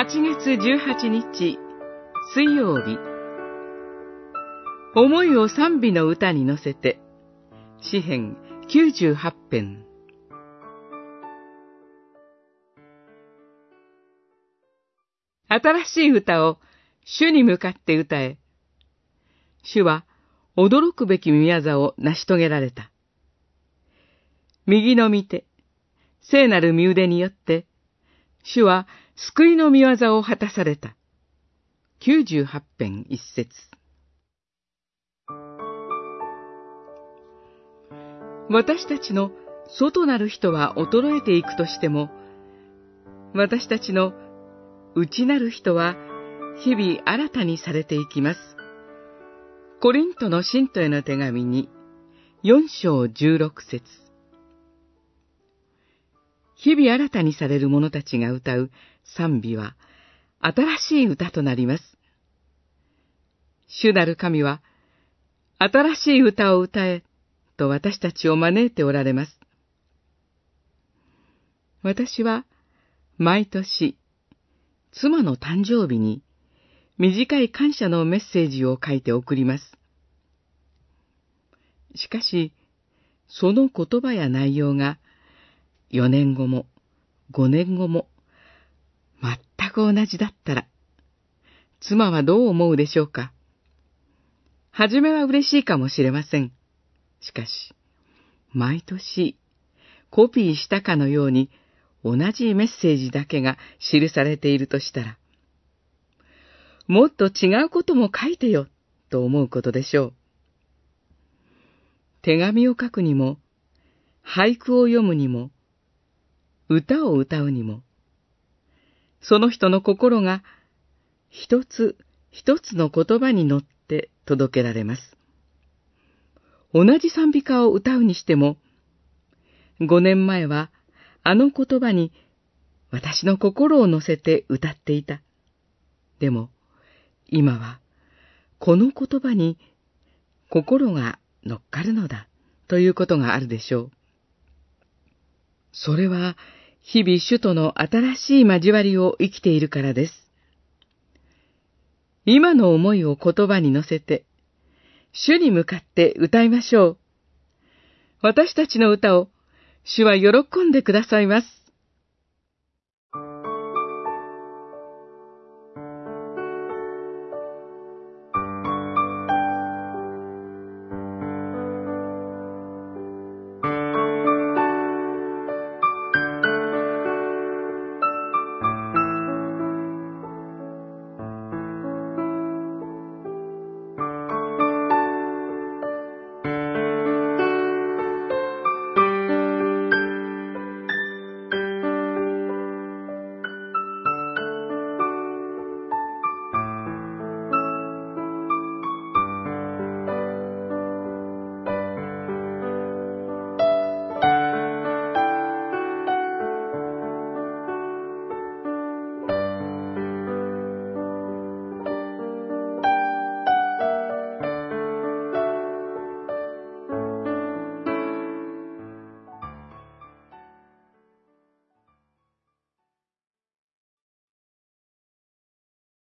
8月18日水曜日思いを賛美の歌に乗せて詩編98編新しい歌を主に向かって歌え。主は驚くべき宮座を成し遂げられた。右の御手、聖なる身腕によって、主は救いの見業を果たされた。98編一節私たちの外なる人は衰えていくとしても、私たちの内なる人は日々新たにされていきます。コリントの信徒への手紙に4章16節日々新たにされる者たちが歌う賛美は新しい歌となります。主なる神は新しい歌を歌えと私たちを招いておられます。私は毎年妻の誕生日に短い感謝のメッセージを書いて送ります。しかし、その言葉や内容が4年後も5年後も全く同じだったら、妻はどう思うでしょうかはじめは嬉しいかもしれません。しかし、毎年コピーしたかのように同じメッセージだけが記されているとしたら、もっと違うことも書いてよ、と思うことでしょう。手紙を書くにも、俳句を読むにも、歌を歌うにも、その人の心が一つ一つの言葉に乗って届けられます。同じ賛美歌を歌うにしても、五年前はあの言葉に私の心を乗せて歌っていた。でも、今はこの言葉に心が乗っかるのだということがあるでしょう。それは日々主との新しい交わりを生きているからです。今の思いを言葉に乗せて、主に向かって歌いましょう。私たちの歌を主は喜んでくださいます。